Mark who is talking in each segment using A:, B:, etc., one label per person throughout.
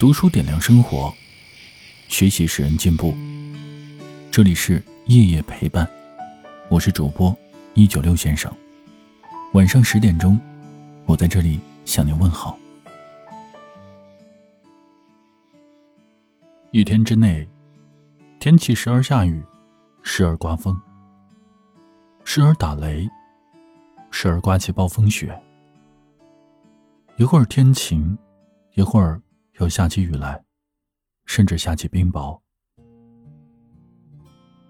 A: 读书点亮生活，学习使人进步。这里是夜夜陪伴，我是主播一九六先生。晚上十点钟，我在这里向您问好。一天之内，天气时而下雨，时而刮风，时而打雷，时而刮起暴风雪。一会儿天晴，一会儿又下起雨来，甚至下起冰雹。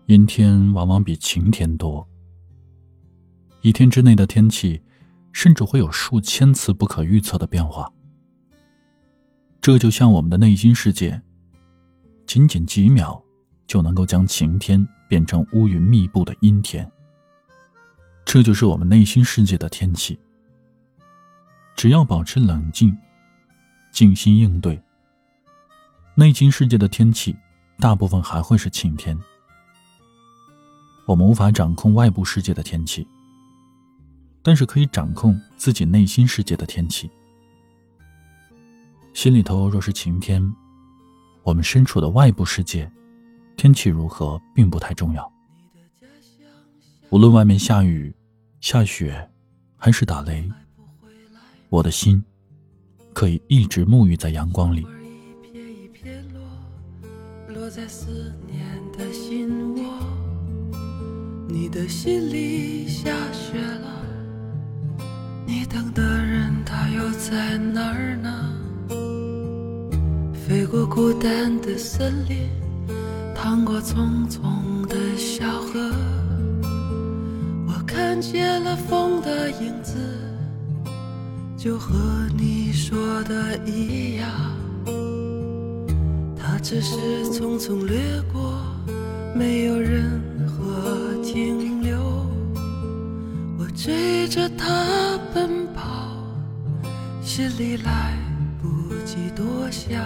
A: 阴天往往比晴天多。一天之内的天气，甚至会有数千次不可预测的变化。这就像我们的内心世界，仅仅几秒就能够将晴天变成乌云密布的阴天。这就是我们内心世界的天气。只要保持冷静，静心应对，内心世界的天气大部分还会是晴天。我们无法掌控外部世界的天气，但是可以掌控自己内心世界的天气。心里头若是晴天，我们身处的外部世界天气如何并不太重要。无论外面下雨、下雪，还是打雷。我的心可以一直沐浴在阳光里。
B: 落在思念的心窝，你的心里下雪了，你等的人他又在哪儿呢？飞过孤单的森林，趟过匆匆的小河，我看见了风的影子。就和你说的一样，它只是匆匆掠过，没有任何停留。我追着他奔跑，心里来不及多想。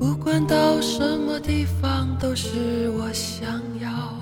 B: 不管到什么地方，都是我想要。